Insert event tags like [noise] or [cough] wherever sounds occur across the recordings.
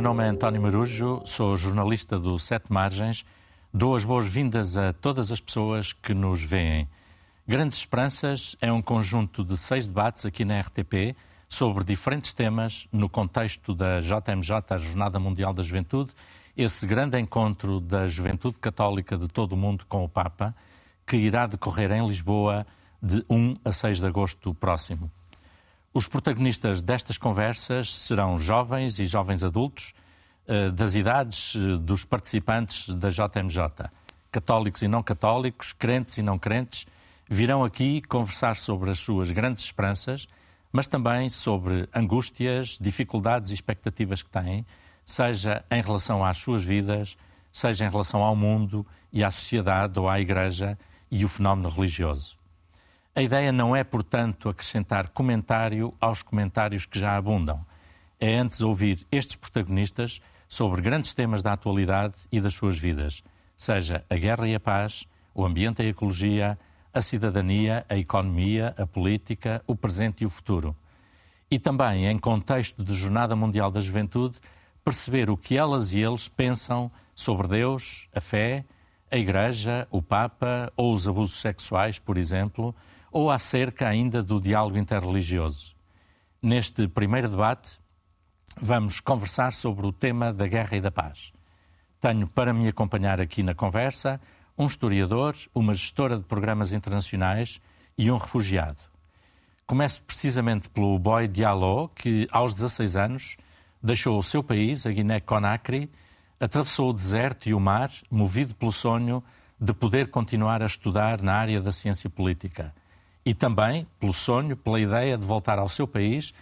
meu nome é António Marujo, sou jornalista do Sete Margens. Dou as boas-vindas a todas as pessoas que nos veem. Grandes Esperanças é um conjunto de seis debates aqui na RTP sobre diferentes temas no contexto da JMJ, a Jornada Mundial da Juventude, esse grande encontro da juventude católica de todo o mundo com o Papa, que irá decorrer em Lisboa de 1 a 6 de agosto próximo. Os protagonistas destas conversas serão jovens e jovens adultos eh, das idades eh, dos participantes da JMJ. Católicos e não católicos, crentes e não crentes, virão aqui conversar sobre as suas grandes esperanças, mas também sobre angústias, dificuldades e expectativas que têm, seja em relação às suas vidas, seja em relação ao mundo e à sociedade ou à Igreja e o fenómeno religioso. A ideia não é, portanto, acrescentar comentário aos comentários que já abundam. É antes ouvir estes protagonistas sobre grandes temas da atualidade e das suas vidas, seja a guerra e a paz, o ambiente e a ecologia, a cidadania, a economia, a política, o presente e o futuro. E também, em contexto de Jornada Mundial da Juventude, perceber o que elas e eles pensam sobre Deus, a fé, a Igreja, o Papa ou os abusos sexuais, por exemplo, ou acerca ainda do diálogo interreligioso. Neste primeiro debate, vamos conversar sobre o tema da guerra e da paz. Tenho para me acompanhar aqui na conversa um historiador, uma gestora de programas internacionais e um refugiado. Começo precisamente pelo Boy Diallo, que aos 16 anos deixou o seu país, a Guiné-Conakry, atravessou o deserto e o mar, movido pelo sonho de poder continuar a estudar na área da ciência política e também pelo sonho, pela ideia de voltar ao seu país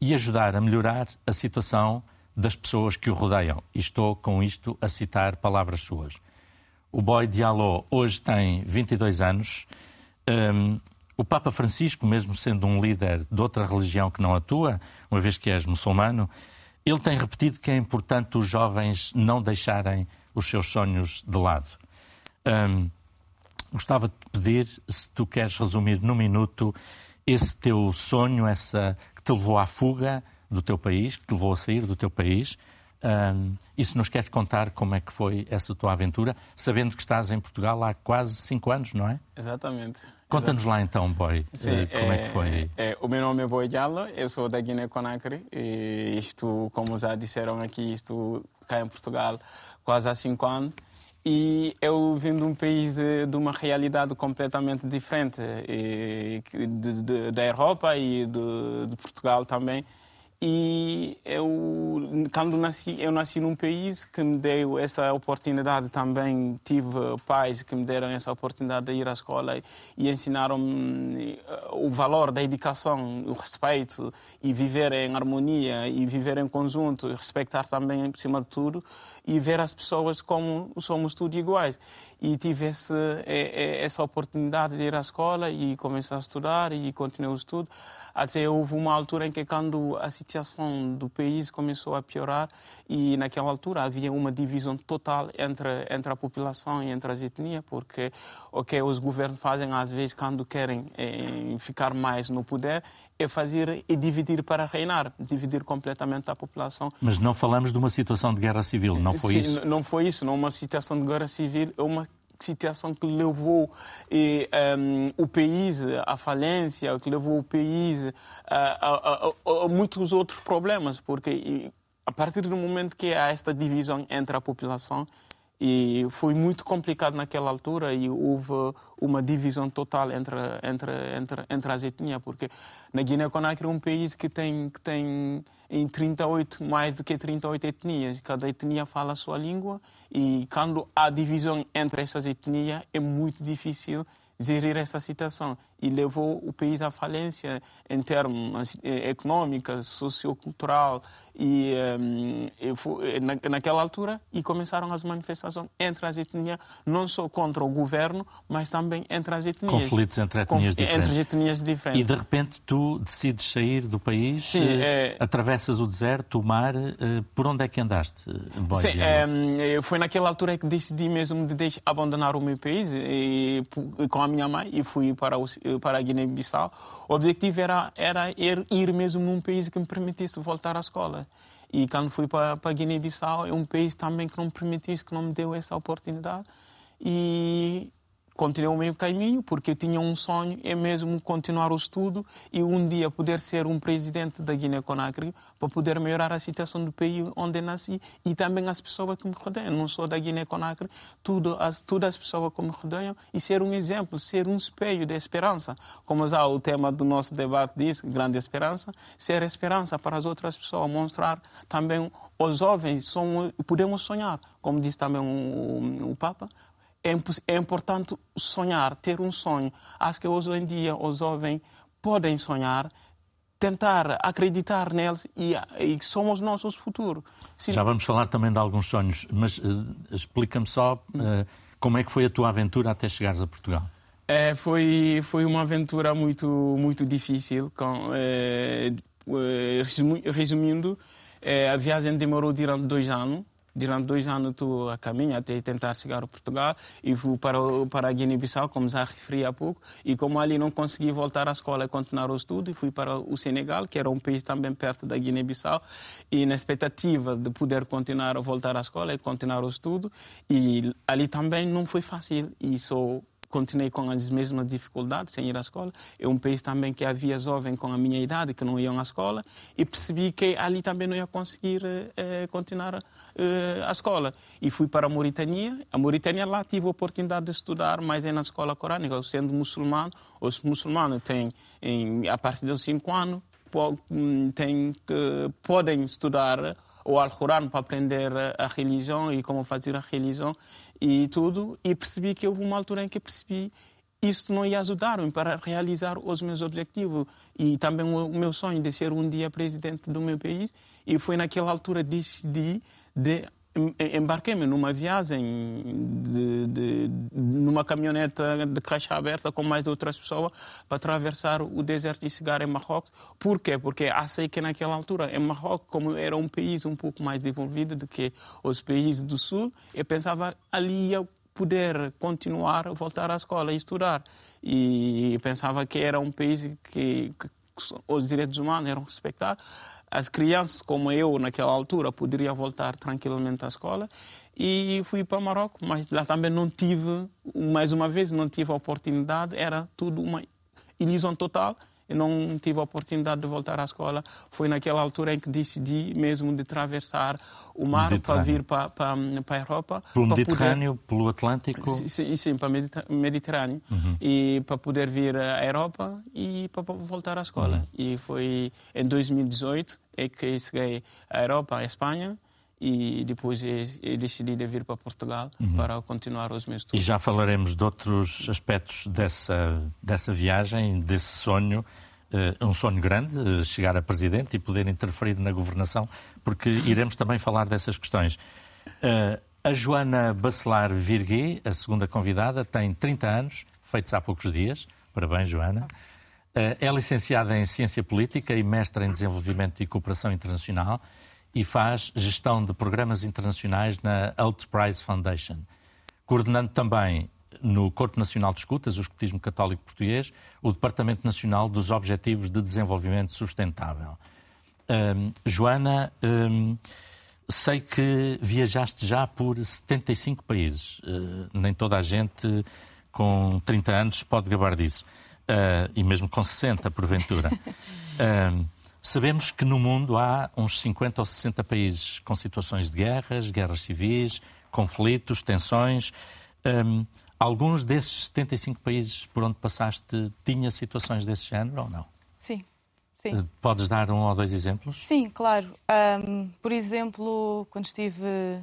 e ajudar a melhorar a situação das pessoas que o rodeiam. E estou com isto a citar palavras suas. O Boy Diallo hoje tem 22 anos. Um, o Papa Francisco, mesmo sendo um líder de outra religião que não atua, uma vez que és muçulmano, ele tem repetido que é importante os jovens não deixarem os seus sonhos de lado. Um, gostava de pedir se tu queres resumir num minuto esse teu sonho, essa que te levou à fuga do teu país, que te levou a sair do teu país. Um, e se nos queres contar como é que foi essa tua aventura, sabendo que estás em Portugal há quase cinco anos, não é? Exatamente. Conta-nos lá então, Boy, Sim, eh, como é, é, que foi. É, o meu nome é Boy Diallo, eu sou da Guiné-Conakry e estou, como já disseram aqui, estou cá em Portugal quase há cinco anos. E eu vim de um país de, de uma realidade completamente diferente, e, de, de, da Europa e de, Portugal também. E eu, quando nasci, eu nasci num país que me deu essa oportunidade também. Tive pais que me deram essa oportunidade de ir à escola e ensinaram-me eh, o valor da educação, o respeito e viver em harmonia e viver em conjunto, respeitar também, por cima de tudo, e ver as pessoas como somos todos iguais. E tive esse, essa oportunidade de ir à escola e começar a estudar e continuar o estudo. Até houve uma altura em que, quando a situação do país começou a piorar, e naquela altura havia uma divisão total entre, entre a população e entre as etnias, porque o que os governos fazem, às vezes, quando querem eh, ficar mais no poder, é fazer e dividir para reinar, dividir completamente a população. Mas não falamos de uma situação de guerra civil, não foi Sim, isso? Não foi isso, não uma situação de guerra civil, é uma situação que levou e, um, o país à falência, que levou o país a, a, a, a, muitos outros problemas, porque a partir do momento que há esta divisão entre a população, e foi muito complicado naquela altura e houve uma divisão total entre, entre, entre, entre as etnias, porque na Guiné-Conakry é um país que tem, que tem em 38, mais do que 38 etnias. Cada etnia fala a sua língua e quando há divisão entre essas etnias é muito difícil gerir essa situação e levou o país à falência em termos eh, econômicos, sociocultural e, um, e na, naquela altura e começaram as manifestações entre as etnias, não só contra o governo, mas também entre as etnias. Conflitos entre etnias Conf, diferentes. Entre etnias diferentes. E de repente tu decides sair do país, Sim, eh, é... atravessas o deserto, o mar, eh, por onde é que andaste? Boy, Sim, foi naquela altura que decidi mesmo de deixar, abandonar o meu país e, com a minha mãe e fui para o para a Guiné-Bissau, o objetivo era, era ir, mesmo num país que me permitisse voltar à escola. E quando fui para, para Guiné-Bissau, é um país também que não me permitiu que não me deu essa oportunidade. E continuei o mesmo caminho, porque eu tinha um sonho, é mesmo continuar o estudo e um dia poder ser um presidente da Guiné-Conakry para poder melhorar a situação do país onde nasci e também as pessoas que me rodeiam. Não sou da Guiné-Conakry, tudo, as, todas as pessoas que me rodeiam e ser um exemplo, ser um espelho de esperança. Como já o tema do nosso debate diz, grande esperança, ser esperança para as outras pessoas, mostrar também os jovens, são, podemos sonhar, como diz também o, o Papa, é, é importante sonhar, ter um sonho. Acho que hoje em dia os jovens podem sonhar, tentar acreditar neles e, e somos nossos futuros. Sim. Já vamos falar também de alguns sonhos, mas uh, explica-me só uh, como é que foi a tua aventura até chegares a Portugal. É, foi, foi uma aventura muito, muito difícil. Com, é, resumindo, é, a viagem demorou durante dois anos durante dois anos estou a caminho até tentar chegar a Portugal e fui para, para Guiné-Bissau, como já referi há pouco, e como ali não consegui voltar à escola e continuar o estudo, fui para o Senegal, que era um país também perto da Guiné-Bissau, e na expectativa de poder continuar a voltar à escola e continuar o estudo, e ali também não foi fácil, e continuei com as mesmas dificuldades sem ir à escola. É um país também que havia jovens com a minha idade que não iam à escola e percebi que ali também não ia conseguir eh, continuar eh, a escola. E fui para a Mauritânia. A Mauritânia lá tive a oportunidade de estudar, mas é na escola corânica. Sendo muçulmano, os muçulmanos têm, em, a partir dos 5 anos, hum, têm, podem estudar o Al-Quran para aprender a religião e como fazer a religião e tudo, e percebi que houve uma altura em que percebi isso não ia ajudar-me para realizar os meus objetivos e também o meu sonho de ser um dia presidente do meu país. E foi naquela altura que decidi de embarquei-me numa viagem de, de, numa caminhoneta de caixa aberta com mais outras pessoas para atravessar o deserto e chegar em Marrocos. Por quê? Porque achei que naquela altura, em Marrocos, como era um país um pouco mais desenvolvido do que os países do Sul, eu pensava ali ia poder continuar, voltar à escola e estudar. E pensava que era um país que, que os direitos humanos eram respeitados as crianças como eu naquela altura poderia voltar tranquilamente à escola e fui para Marrocos, mas lá também não tive, mais uma vez, não tive a oportunidade, era tudo uma ilusão total. Eu não tive a oportunidade de voltar à escola. Foi naquela altura em que decidi mesmo de atravessar o mar para vir para, para, para a Europa. Pelo Mediterrâneo, poder... pelo Atlântico? Sim, sim para o Mediterrâneo. Uhum. E para poder vir à Europa e para voltar à escola. Uhum. E foi em 2018 é que cheguei à Europa, à Espanha, e depois decidi de vir para Portugal uhum. para continuar os meus estudos. E já falaremos de outros aspectos dessa, dessa viagem, desse sonho, uh, um sonho grande, uh, chegar a presidente e poder interferir na governação, porque iremos também falar dessas questões. Uh, a Joana Bacelar Virguet, a segunda convidada, tem 30 anos, feitos há poucos dias. Parabéns, Joana. É licenciada em Ciência Política e mestra em Desenvolvimento e Cooperação Internacional e faz gestão de programas internacionais na Prize Foundation, coordenando também no Corpo Nacional de Escutas, o Escutismo Católico Português, o Departamento Nacional dos Objetivos de Desenvolvimento Sustentável. Um, Joana, um, sei que viajaste já por 75 países. Uh, nem toda a gente com 30 anos pode gabar disso. Uh, e mesmo com 60, porventura. Uh, [laughs] Sabemos que no mundo há uns 50 ou 60 países com situações de guerras, guerras civis, conflitos, tensões. Um, alguns desses 75 países por onde passaste tinha situações desse género ou não? Sim. Sim. Hum, podes dar um ou dois exemplos? Sim, claro. Um, por exemplo, quando estive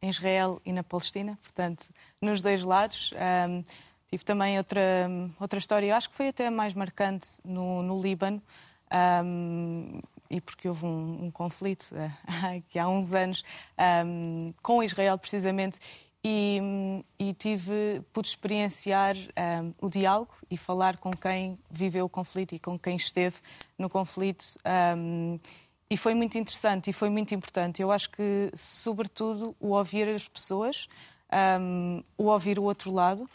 em Israel e na Palestina, portanto, nos dois lados, um, tive também outra, outra história, eu acho que foi até mais marcante no, no Líbano, um, e porque houve um, um conflito [laughs] uh, que há uns anos um, com Israel precisamente e, e, tive pude experienciar um, o diálogo e falar com quem viveu o conflito e com quem esteve no conflito um, e foi muito interessante e foi muito importante. Eu acho que sobretudo o ouvir as pessoas um, o ouvir o outro lado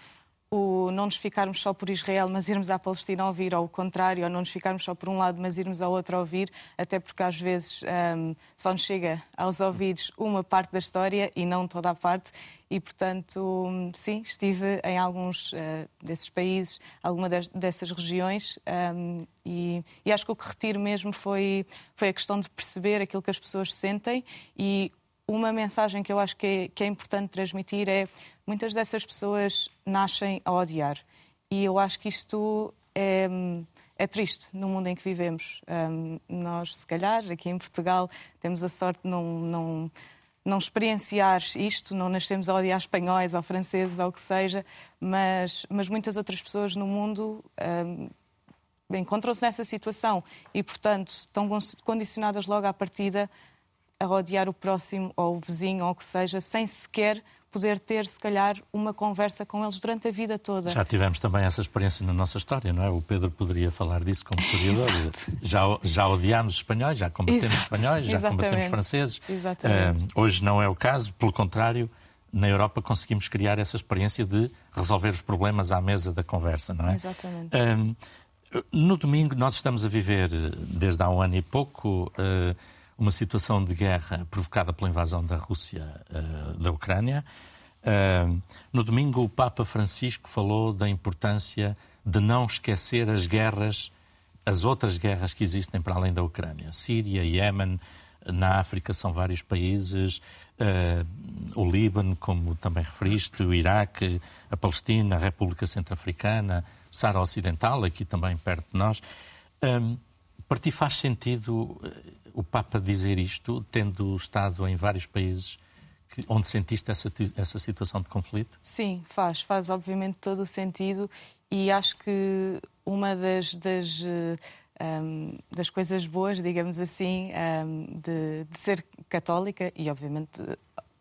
o não nos ficarmos só por Israel, mas irmos à Palestina ouvir, ou o contrário, ou não nos ficarmos só por um lado, mas irmos ao outro ouvir, até porque às vezes um, só nos chega aos ouvidos uma parte da história e não toda a parte. E, portanto, sim, estive em alguns uh, desses países, alguma dessas regiões, um, e, e, acho que o que retiro mesmo foi, foi a questão de perceber aquilo que as pessoas sentem e uma mensagem que eu acho que é, que é importante transmitir é muitas dessas pessoas nascem a odiar. E eu acho que isto é, é triste no mundo em que vivemos. Um, nós, se calhar, aqui em Portugal, temos a sorte de não, não, não experienciar isto, não nascemos a odiar espanhóis ou franceses ou o que seja, mas, mas muitas outras pessoas no mundo um, encontram-se nessa situação e, portanto, estão condicionadas logo à partida a odiar o próximo ou o vizinho ou o que seja, sem sequer poder ter, se calhar, uma conversa com eles durante a vida toda. Já tivemos também essa experiência na nossa história, não é? O Pedro poderia falar disso como historiador. [laughs] já, já odiámos espanhóis, já combatemos Exato. espanhóis, já Exatamente. combatemos franceses. Uh, hoje não é o caso, pelo contrário, na Europa conseguimos criar essa experiência de resolver os problemas à mesa da conversa, não é? Exatamente. Uh, no domingo, nós estamos a viver, desde há um ano e pouco, uh, uma situação de guerra provocada pela invasão da Rússia uh, da Ucrânia. Uh, no domingo, o Papa Francisco falou da importância de não esquecer as guerras, as outras guerras que existem para além da Ucrânia. Síria, Iémen, na África são vários países, uh, o Líbano, como também referiste, o Iraque, a Palestina, a República Centro-Africana, o Sara Ocidental, aqui também perto de nós. Um, para ti faz sentido o Papa dizer isto, tendo estado em vários países que, onde sentiste essa, essa situação de conflito? Sim, faz. Faz, obviamente, todo o sentido e acho que uma das, das, um, ehm, das coisas boas, digamos assim, um, de, de, ser católica e, obviamente,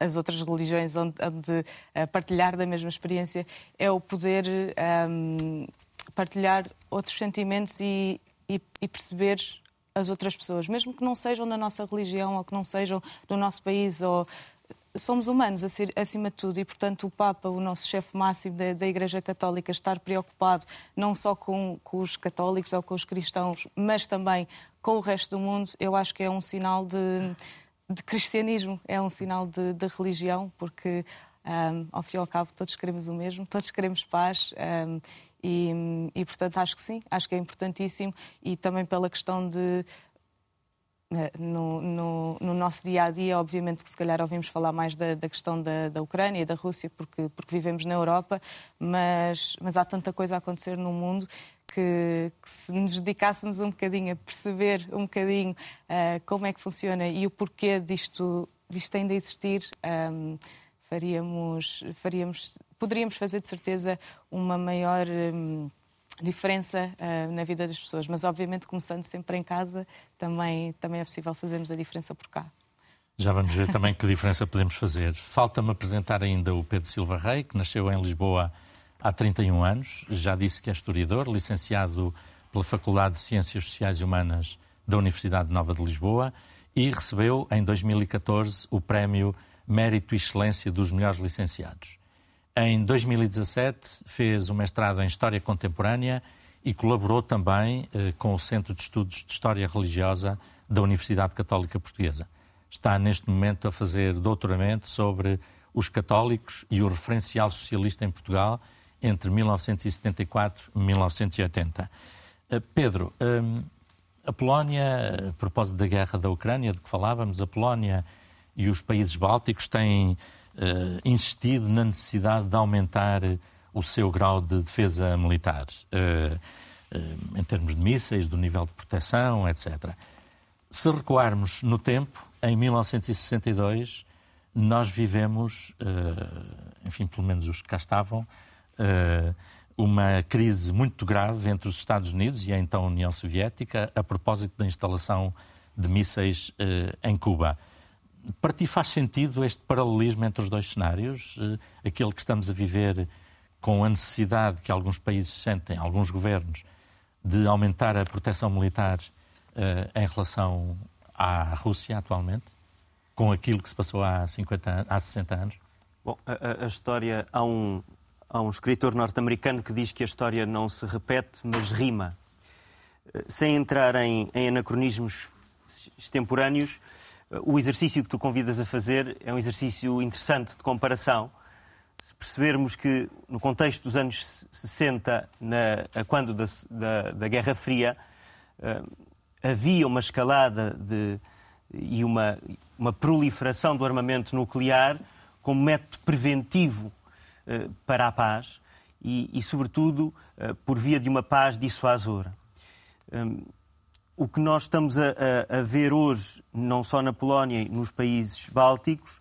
as outras religiões onde, onde uh, partilhar da mesma experiência é o poder um, partilhar outros sentimentos e, e, e perceber as outras pessoas, mesmo que não sejam da nossa religião ou que não sejam do nosso país ou somos humanos acima de tudo e, portanto, o Papa, o nosso chefe máximo da, da, Igreja Católica, estar preocupado não só com, com, os católicos ou com os cristãos, mas também com o resto do mundo, eu acho que é um sinal de, de cristianismo, é um sinal de, de religião, porque, um, ao fim e ao cabo, todos queremos o mesmo, todos queremos paz. Um, e, e, portanto, acho que sim, acho que é importantíssimo e também pela questão de. Eh, no, no, no, nosso dia a dia, obviamente que se calhar ouvimos falar mais da, da questão da, da, Ucrânia e da Rússia, porque, porque vivemos na Europa, mas, mas há tanta coisa a acontecer no mundo que, que, se nos dedicássemos um bocadinho a perceber um bocadinho uh, como é que funciona e o porquê disto, disto ainda existir. Um, ehm, faríamos, faríamos, poderíamos fazer de certeza uma maior hum, diferença uh, na vida das pessoas. Mas, obviamente, começando sempre em casa, também, também é possível fazermos a diferença por cá. Já vamos ver também que diferença podemos fazer. Falta-me apresentar ainda o Pedro Silva Rei, que nasceu em Lisboa há 31 anos. Já disse que é historiador, licenciado pela Faculdade de Ciências Sociais e Humanas da Universidade Nova de Lisboa e recebeu em 2014 o prémio Mérito e Excelência dos melhores licenciados. Em 2017 fez o mestrado em História Contemporânea e colaborou também eh, com o Centro de Estudos de História Religiosa da Universidade Católica Portuguesa. Está neste momento a fazer doutoramento sobre os católicos e o referencial socialista em Portugal entre 1974 e 1980. Eh, Pedro, eh, a Polónia, a propósito da guerra da Ucrânia, de que falávamos, a Polónia e os países bálticos têm uh, insistido na necessidade de aumentar o seu grau de defesa militar, uh, uh, em termos de mísseis, do nível de proteção, etc. Se recuarmos no tempo, em 1962, nós vivemos, enfim, pelo menos os que cá estavam, uma crise muito grave entre os Estados Unidos e a então União Soviética a propósito da instalação de mísseis em Cuba. Para ti faz sentido este paralelismo entre os dois cenários? Eh, aquele que estamos a viver com a necessidade que alguns países sentem, alguns governos, de aumentar a proteção militar uh, em relação à Rússia atualmente, com aquilo que se passou há, 50, há 60 anos? Bom, a, a história, há um, há um escritor norte-americano que diz que a história não se repete, mas rima. Sem entrar em, em anacronismos extemporâneos, o exercício que tu convidas a fazer é um exercício interessante de comparação. Se percebermos que, no contexto dos anos 60, na, quando da, da, da Guerra Fria, uh, havia uma escalada de, e uma, uma proliferação do armamento nuclear como método preventivo uh, para a paz e, e sobretudo, uh, por via de uma paz dissuasora. Um, o que nós estamos a, a, a, ver hoje, não só na Polónia e nos países bálticos,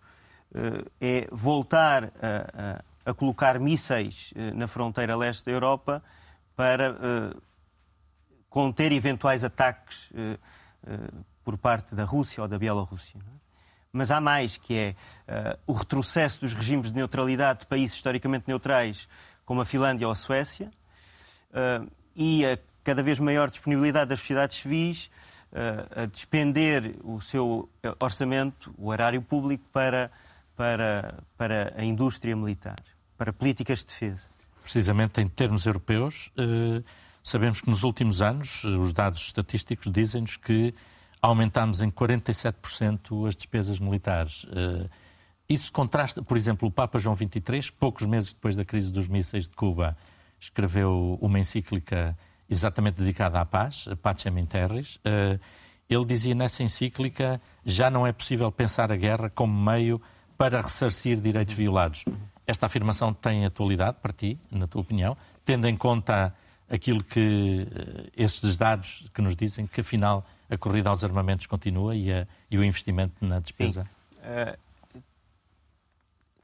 uh, é voltar a, a, colocar mísseis uh, na fronteira leste da Europa para uh, conter eventuais ataques por parte da Rússia ou da Bielorrússia. É? Mas há mais, que é o retrocesso dos regimes de neutralidade de países historicamente neutrais, como a Finlândia ou a Suécia, e a cada vez maior disponibilidade das sociedades civis uh, a despender o seu orçamento, o erário público, para, para, para a indústria militar, para políticas de defesa. Precisamente em termos europeus, uh, sabemos que nos últimos anos os dados estatísticos dizem-nos que aumentámos em 47% as despesas militares. Isso contrasta, por exemplo, o Papa João XXIII, poucos meses depois da crise dos mísseis de Cuba, escreveu uma encíclica exatamente dedicada à paz, Pacem in Terris. Eh, ele dizia nessa encíclica já não é possível pensar a guerra como meio para ressarcir direitos violados. Esta afirmação tem atualidade para ti, na tua opinião, tendo em conta aquilo que eh, esses dados que nos dizem que afinal a corrida aos armamentos continua e, a, e o investimento na despesa? Uh,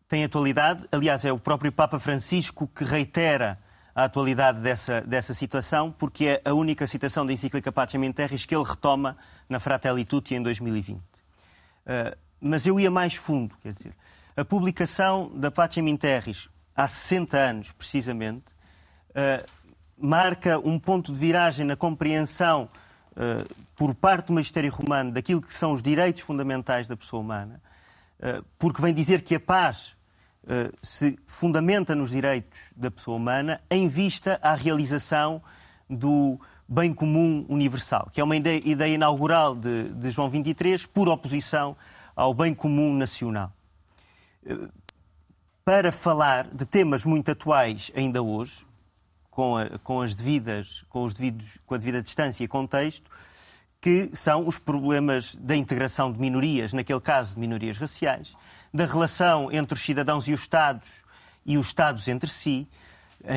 tem atualidade. Aliás, é o próprio Papa Francisco que reitera a atualidade dessa, dessa situação, porque é a única citação da encíclica Pacem in Terris que ele retoma na Fratelli Tutti em 2020. Uh, mas eu ia mais fundo, quer dizer, a publicação da Pacem in Terris há 60 anos, precisamente, uh, marca um ponto de viragem na compreensão uh, por parte do magistério romano daquilo que são os direitos fundamentais da pessoa humana, porque vem dizer que a paz se fundamenta nos direitos da pessoa humana em vista à realização do bem comum universal, que é uma ideia, ideia inaugural de, de, João 23, por oposição ao bem comum nacional. Eh, para falar de temas muito atuais ainda hoje, com, a, com as devidas, com, os devidos, com a devida distância e contexto, que são os problemas da integração de minorias, naquele caso de minorias raciais, da relação entre os cidadãos e os Estados e os Estados entre si,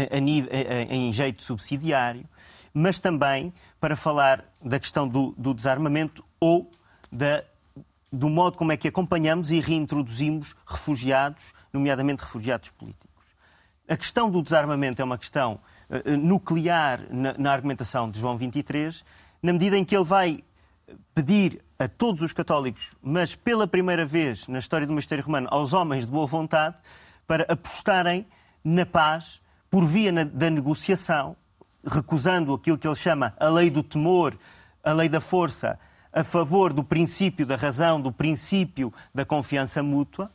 em jeito subsidiário, mas também para falar da questão do, do desarmamento ou da, do modo como é que acompanhamos e reintroduzimos refugiados, nomeadamente refugiados políticos. A questão do desarmamento é uma questão uh, nuclear na, na argumentação de João 23, na medida em que ele vai pedir a todos os católicos, mas pela primeira vez na história do Mistério Romano, aos homens de boa vontade, para apostarem na paz por via da negociação, recusando aquilo que ele chama a lei do temor, a lei da força, a favor do princípio da razão, do princípio da confiança mútua,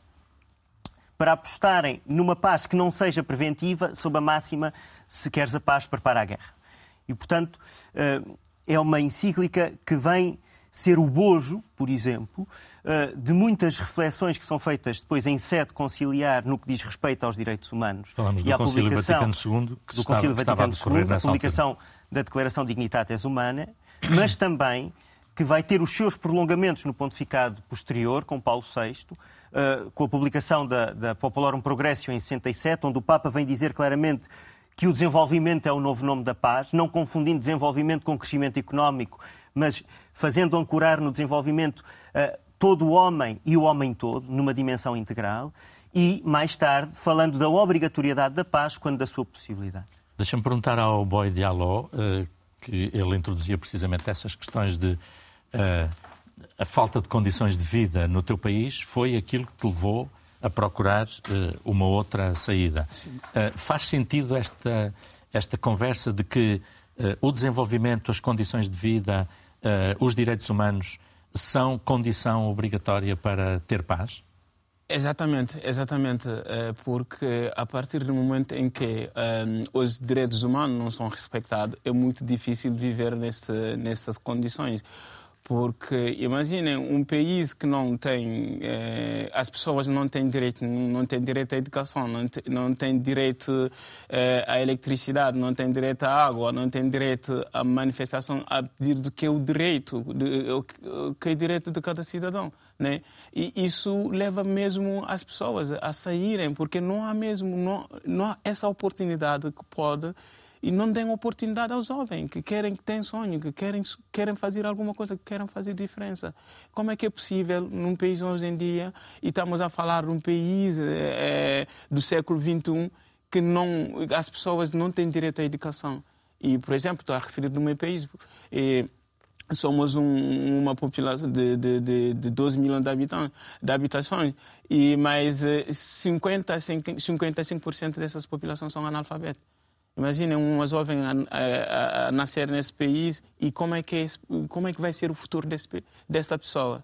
para apostarem numa paz que não seja preventiva, sob a máxima: se queres a paz, prepara a guerra. E, portanto, eh, é uma encíclica que vem ser o bojo, por exemplo, eh, de muitas reflexões que são feitas depois em sede conciliar no que diz respeito aos direitos humanos. Falamos do e Concílio Vaticano II, que do estava, Concílio Vaticano II, a publicação altura. da Declaração Dignitatis Humana, mas também que vai ter os seus prolongamentos no pontificado posterior, com Paulo VI, eh, com a publicação da, da Popularum Progressio em 67, onde o Papa vem dizer claramente que o desenvolvimento é o novo nome da paz, não confundindo desenvolvimento com crescimento económico mas fazendo ancorar no desenvolvimento uh, todo o homem e o homem todo, numa dimensão integral, e, mais tarde, falando da obrigatoriedade da paz quando da sua possibilidade. Deixa-me perguntar ao Boy Diallo, uh, que ele introduzia precisamente essas questões de uh, a falta de condições de vida no teu país foi aquilo que te levou a procurar uh, uma outra saída. Uh, faz sentido esta, esta conversa de que uh, o desenvolvimento, as condições de vida, os direitos humanos são condição obrigatória para ter paz? Exatamente, exatamente, porque a partir do momento em que um, os direitos humanos não são respeitados, é muito difícil viver nesse, nessas condições. Porque imaginem um país que não tem, eh, as pessoas não têm direito, não têm direito à educação, não, não têm direito eh, à eletricidade, não têm direito à água, não têm direito à manifestação a pedir do que é o direito, o que é o direito de cada cidadão, né? E isso leva mesmo as pessoas a saírem, porque não há mesmo não, não há essa oportunidade que pode e não dêem oportunidade aos jovens que querem, que têm sonho, que querem, querem fazer alguma coisa, que querem fazer diferença. Como é que é possível num país hoje em dia, e estamos a falar de um país é, do século XXI, que não, as pessoas não têm direito à educação? E, por exemplo, estou a referir do meu país. E, somos um, uma população de, de, de, de 12 milhões de, habitantes, de habitações, e mais 50, 55% dessas populações são analfabetas. Imaginem uma jovem a, a, a, nascer nesse país e como é que, é, como é que vai ser o futuro desse, desta pessoa.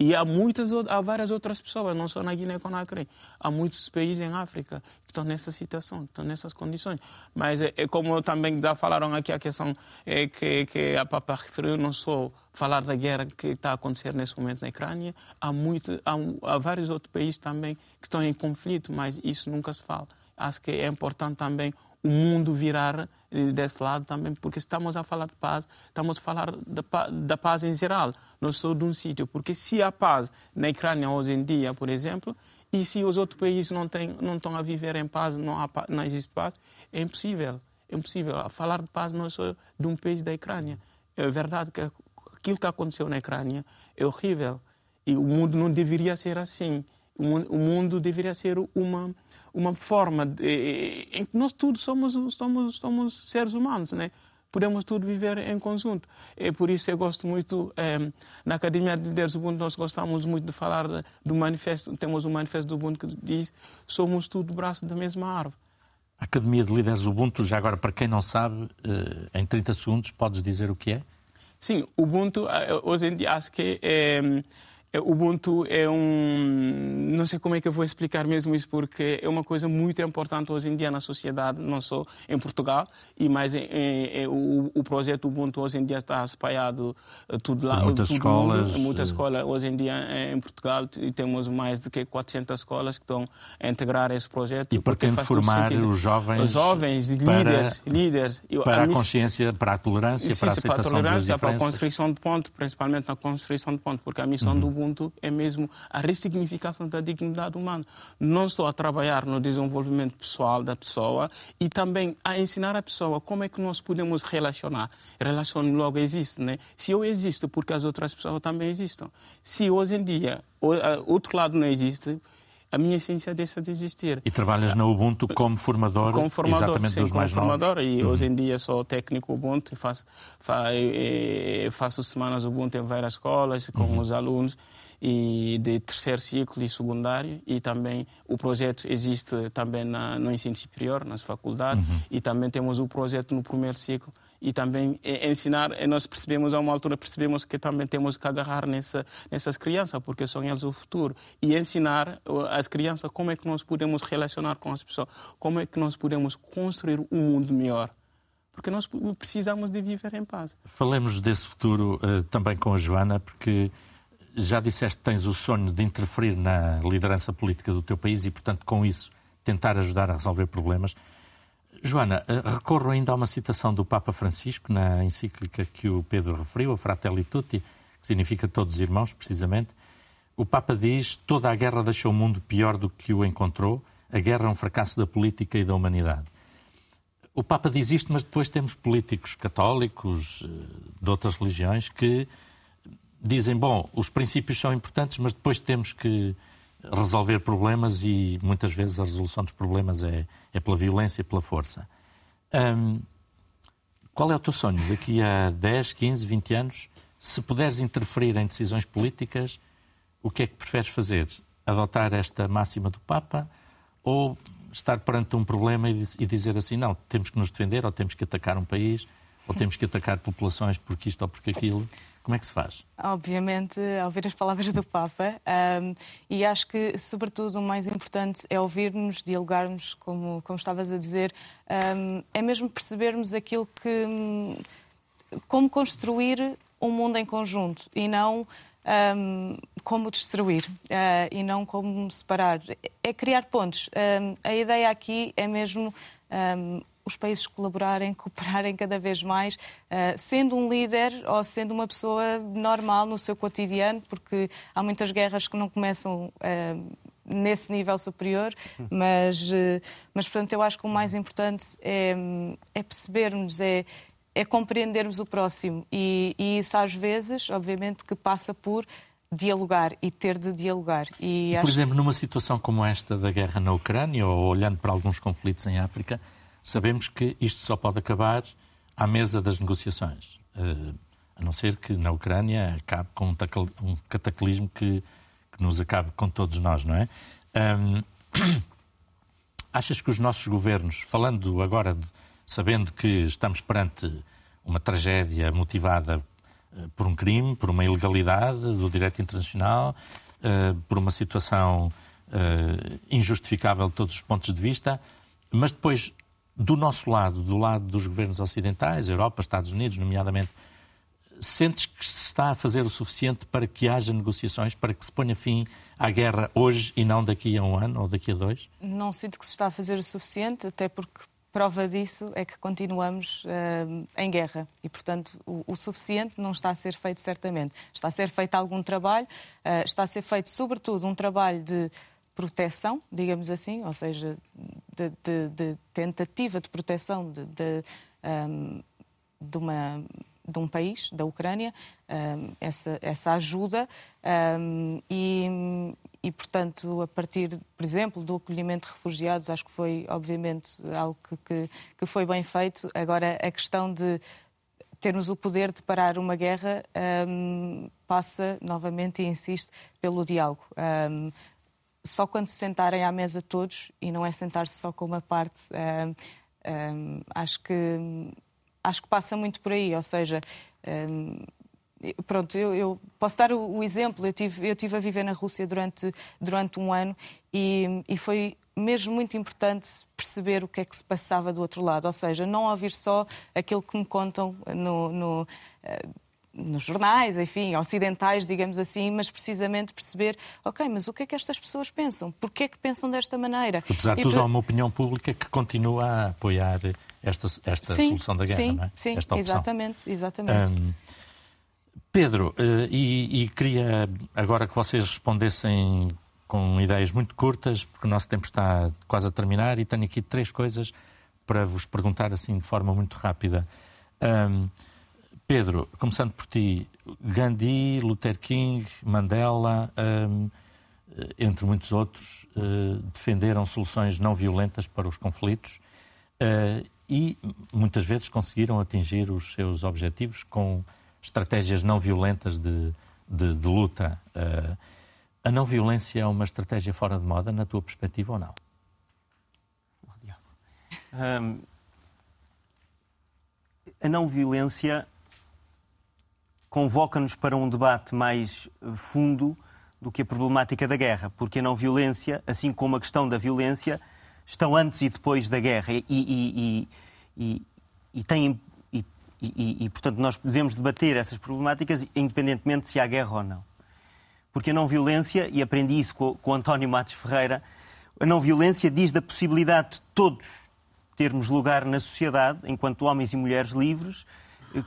E há muitas, há várias outras pessoas, não só na Guiné-Conakry. Há muitos países em África que estão nessa situação, estão nessas condições. Mas é, é como também já falaram aqui a questão é, que, que a Papa referiu, não só falar da guerra que está a acontecer nesse momento na Ucrânia, há, muito, há, há vários outros países também que estão em conflito, mas isso nunca se fala. Acho que é importante também o mundo virar eh, desse lado também, porque estamos a falar de paz, estamos a falar da, paz em geral, não só de um sítio. Porque se há paz na Ucrânia hoje em dia, por exemplo, e se os outros países não, têm, não estão a viver em paz, não, há, não existe paz, é impossível. É impossível. Falar de paz não é só de um país da Ucrânia. É verdade que aquilo que aconteceu na Ucrânia é horrível. E o mundo não deveria ser assim. O mundo deveria ser uma uma forma de, em que nós todos somos, somos, somos seres humanos, né? podemos todos viver em conjunto. É por isso eu gosto muito, é, na Academia de Líderes do Ubuntu, nós gostamos muito de falar do manifesto, temos um manifesto do Ubuntu que diz somos tudo braço da mesma árvore. A Academia de Líderes do Ubuntu, já agora, para quem não sabe, eh, em 30 segundos, podes dizer o que é? Sim, o Ubuntu, eh, hoje em dia, acho que é, Ubuntu é um. Não sei como é que eu vou explicar mesmo isso, porque é uma coisa muito importante hoje em dia na sociedade, não só em Portugal, e mais em, em, em, o, o, projeto Ubuntu hoje em dia está espalhado eh, tudo lá. Muitas tudo escolas. Mundo, muitas escolas. Hoje em dia em Portugal temos mais de que 400 escolas que estão a integrar esse projeto. E pretende formar os jovens. Os jovens, para, líderes. líderes. Para a, a consciência, para a tolerância, sim, para a aceitação para a tolerância, para a construção de ponto, principalmente na construção de ponto, porque a missão uhum. do É mesmo a ressignificação da dignidade humana. Não só a trabalhar no desenvolvimento pessoal da pessoa e também a ensinar a pessoa como é que nós podemos relacionar. Relação logo existe, né? Se eu existo, porque as outras pessoas também existem. Se hoje em dia outro lado não existe, a minha essência deixa de existir. E trabalhas na Ubuntu como formador, como formador exatamente sim, dos como mais formador, novos? E uhum. hoje em dia sou técnico Ubuntu faço, faço semanas Ubuntu em várias escolas com uhum. os alunos e de terceiro ciclo e secundário e também o projeto existe também na, no ensino superior, nas faculdades uhum. e também temos o projeto no primeiro ciclo e também ensinar, nós percebemos a uma altura, percebemos que também temos que agarrar nessa, nessas crianças, porque são eles o futuro, e ensinar as crianças como é que nós podemos relacionar com as pessoas, como é que nós podemos construir um mundo melhor. Porque nós precisamos de viver em paz. Falemos desse futuro uh, também com a Joana, porque já disseste que tens o sonho de interferir na liderança política do teu país e, portanto, com isso, tentar ajudar a resolver problemas. Joana, eh, recorro ainda a uma citação do Papa Francisco na encíclica que o Pedro referiu, a Fratelli Tutti, que significa todos os irmãos, precisamente. O Papa diz: toda a guerra deixou o mundo pior do que o encontrou. A guerra é um fracasso da política e da humanidade. O Papa diz isto, mas depois temos políticos católicos eh, de outras religiões que dizem: bom, os princípios são importantes, mas depois temos que resolver problemas e muitas vezes a resolução dos problemas é, é pela violência e pela força. Qual é o teu sonho daqui a 10, 15, 20 anos? Se puderes interferir em decisões políticas, o que é que preferes fazer? Adotar esta máxima do Papa ou estar perante um problema e dizer assim, não, temos que nos defender ou temos que atacar um país ou temos que atacar populações porque isto ou porque aquilo. Como é que se faz? Obviamente, ouvir as palavras do Papa. Um, e acho que, sobretudo, o mais importante é ouvirmos, dialogarmos, como, como estavas a dizer. Um, é mesmo percebermos aquilo que. como construir um mundo em conjunto e não. Um, como destruir uh, e não como separar. É criar pontos. a ideia aqui é mesmo os países colaborarem, [laughs] cooperarem cada vez mais, uh, sendo um líder ou sendo uma pessoa normal no seu cotidiano, porque há muitas guerras que não começam uh, nesse nível superior, mas, uh, mas portanto eu acho que o mais importante é, é percebermos, é, é compreendermos o próximo e, e isso às vezes, obviamente, que passa por dialogar e ter de dialogar. E, e por acho... exemplo, numa situação como esta da guerra na Ucrânia ou olhando para alguns conflitos em África, sabemos que isto só pode acabar à mesa das negociações. Uh, a não ser que na Ucrânia acabe com um cataclismo que, que nos acabe com todos nós, não é? Um, [coughs] achas que os nossos governos, falando agora, de, sabendo que estamos perante uma tragédia motivada uh, por um crime, por uma ilegalidade do direito internacional, uh, por uma situação injustificável de todos os pontos de vista, mas depois do nosso lado, do lado dos governos ocidentais, Europa, Estados Unidos, nomeadamente, sentes que se está a fazer o suficiente para que haja negociações, para que se ponha fim à guerra hoje e não daqui a um ano ou daqui a dois? Não sinto que se está a fazer o suficiente, até porque prova disso é que continuamos uh, em guerra e, portanto, o, o, suficiente não está a ser feito certamente. Está a ser feito algum trabalho, uh, está a ser feito, sobretudo, um trabalho de proteção, digamos assim, ou seja, de, de, de tentativa de proteção de, de, um, de, uma, de um país, da Ucrânia, um, essa, essa ajuda um, e, e, portanto, a partir, por exemplo, do acolhimento de refugiados, acho que foi, obviamente, algo que, que, que foi bem feito. Agora, a questão de termos o poder de parar uma guerra um, passa, novamente, e insisto, pelo diálogo. Um, só quando se sentarem à mesa todos, e não é sentar-se só com uma parte, acho, que, acho que passa muito por aí. Ou seja, pronto, eu, eu, posso dar o, o, exemplo. Eu tive, eu tive a viver na Rússia durante, durante um ano e, e foi mesmo muito importante perceber o que é que se passava do outro lado. Ou seja, não ouvir só aquilo que me contam no. no nos jornais, enfim, ocidentais, digamos assim, mas precisamente perceber, ok, mas o que é que estas pessoas pensam? Porquê é que pensam desta maneira? Apesar de tudo, há uma opinião pública que continua a apoiar esta, esta sim, solução da guerra, sim, não é? Sim, esta opção. exatamente, exatamente. Um, Pedro, eh, e, e queria agora que vocês respondessem com ideias muito curtas, porque o nosso tempo está quase a terminar e tenho aqui três coisas para vos perguntar assim de forma muito rápida. Um, Pedro, começando por ti, Gandhi, Luther King, Mandela, um, entre muitos outros, uh, defenderam soluções não violentas para os conflitos uh, e muitas vezes conseguiram atingir os seus objetivos com estratégias não violentas de, de, de luta. Uh, a não violência é uma estratégia fora de moda, na tua perspectiva, ou não? Um, a não violência convoca-nos para um debate mais fundo do que a problemática da guerra, porque a não violência, assim como a questão da violência, estão antes e depois da guerra e, e, e, e têm e, portanto nós devemos debater essas problemáticas independentemente se há guerra ou não. Porque a não violência, e aprendi isso com, com António Matos Ferreira, a não violência diz da possibilidade de todos termos lugar na sociedade enquanto homens e mulheres livres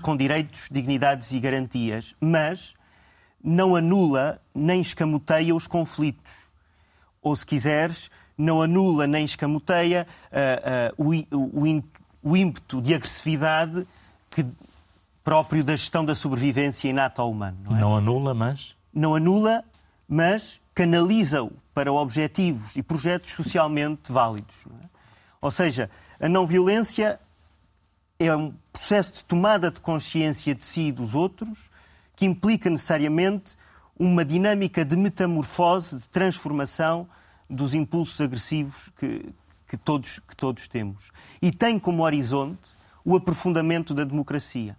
com direitos, dignidades e garantias, mas não anula nem escamoteia os conflitos. Ou, se quiseres, não anula nem escamoteia uh, uh, o, o, o, ímpeto de agressividade que, próprio da gestão da sobrevivência inata ao humano. Não, é? não anula, mas? Não anula, mas canaliza-o para objetivos e projetos socialmente válidos. É? Ou seja, a não violência é um processo de tomada de consciência de si e dos outros que implica necessariamente uma dinâmica de metamorfose, de transformação dos impulsos agressivos que, que, todos, que todos temos. E tem como horizonte o aprofundamento da democracia.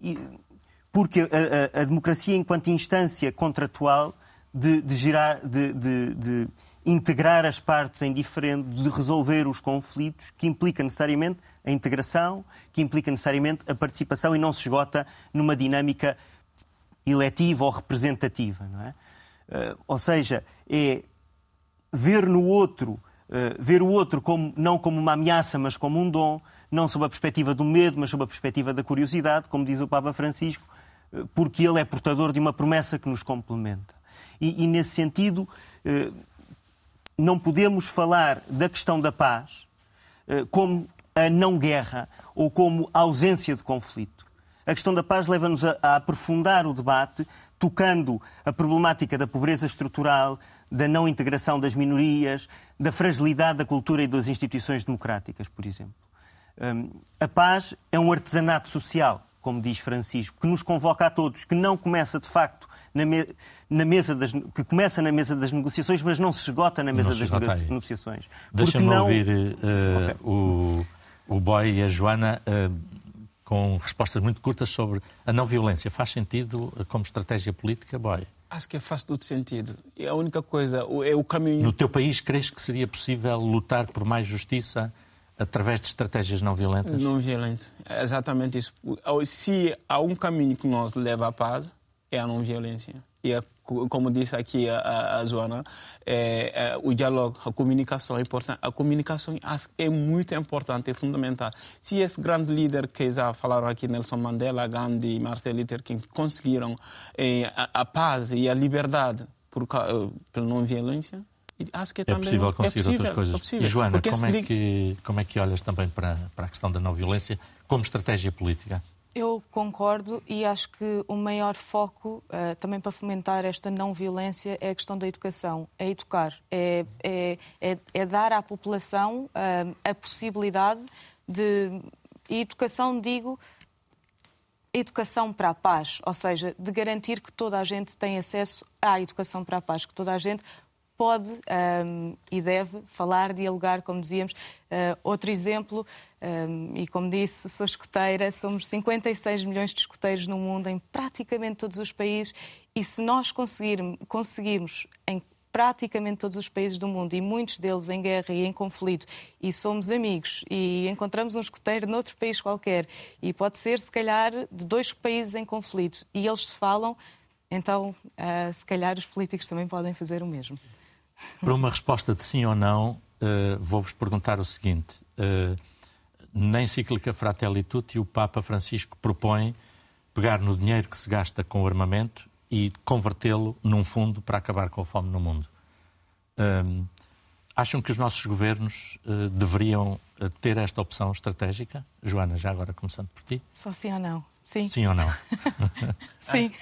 E, porque a, a, a, democracia, enquanto instância contratual de, de, gerar, de, de, de integrar as partes em diferente, de resolver os conflitos, que implica necessariamente a integração, que implica necessariamente a participação e não se esgota numa dinâmica eletiva ou representativa. Não é? Uh, ou seja, é ver no outro, uh, ver o outro como, não como uma ameaça, mas como um dom, não sob a perspectiva do medo, mas sob a perspectiva da curiosidade, como diz o Papa Francisco, uh, porque ele é portador de uma promessa que nos complementa. E, e nesse sentido, não podemos falar da questão da paz como a não guerra ou como a ausência de conflito. A questão da paz leva-nos a, a, aprofundar o debate, tocando a problemática da pobreza estrutural, da não integração das minorias, da fragilidade da cultura e das instituições democráticas, por exemplo. Um, a paz é um artesanato social, como diz Francisco, que nos convoca a todos, que não começa de facto na, me, na mesa das, que começa na mesa das negociações, mas não se esgota na mesa das negociações. Deixa-me não... ouvir uh, okay. o o Boy e a Joana uh, com respostas muito curtas sobre a não violência. Faz sentido uh, como estratégia política, Boy? Acho que faz todo sentido. E a única coisa é o caminho. No teu país, crees que seria possível lutar por mais justiça através de estratégias não violentas? Não violentas. É exatamente isso. Se há um caminho que nos leva à paz, é a não violência. E a como disse aqui a, a Joana, é, é, o diálogo, a comunicação é importante. A comunicação é muito importante, é fundamental. Se esse grande líder que já falaram aqui, Nelson Mandela, Gandhi Martin Luther King, conseguiram é, a, a, paz e a liberdade por, eh, pela não violência, acho que é, é possível conseguir é possível, outras coisas. É possível. E Joana, como é, que, como é que olhas também para, para a questão da não violência como estratégia política? Eu concordo e acho que o maior foco uh, também para fomentar esta não violência é a questão da educação. É educar, é, é, é, é dar à população uh, a possibilidade de. E educação, digo, educação para a paz, ou seja, de garantir que toda a gente tem acesso à educação para a paz, que toda a gente pode um, e deve falar, dialogar, como dizíamos. Uh, outro exemplo, um, e como disse, sou escoteira, somos 56 milhões de escoteiros no mundo, em praticamente todos os países, e se nós conseguirmos, conseguirmos em praticamente todos os países do mundo, e muitos deles em guerra e em conflito, e somos amigos, e encontramos um escoteiro noutro país qualquer, e pode ser, se calhar, de dois países em conflito, e eles se falam, então, uh, se calhar, os políticos também podem fazer o mesmo. Para uma resposta de sim ou não, uh, vou-vos perguntar o seguinte. Uh, na encíclica Fratelli Tutti, o Papa Francisco propõe pegar no dinheiro que se gasta com o armamento e convertê-lo num fundo para acabar com a fome no mundo. Um, acham que os nossos governos uh, deveriam ter esta opção estratégica? Joana, já agora começando por ti. Só sim ou não? Sim. Sim ou não? [laughs] sim.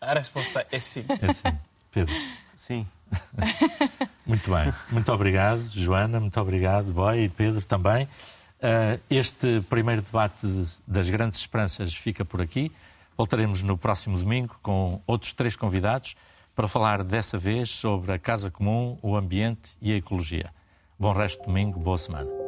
A, a resposta é sim. É sim. Pedro. Sim. Muito bem. Muito obrigado, Joana. Muito obrigado, Boy e Pedro também. Uh, este primeiro debate das grandes esperanças fica por aqui. Voltaremos no próximo domingo com outros três convidados para falar dessa vez sobre a casa comum, o ambiente e a ecologia. Bom resto de domingo, boa semana.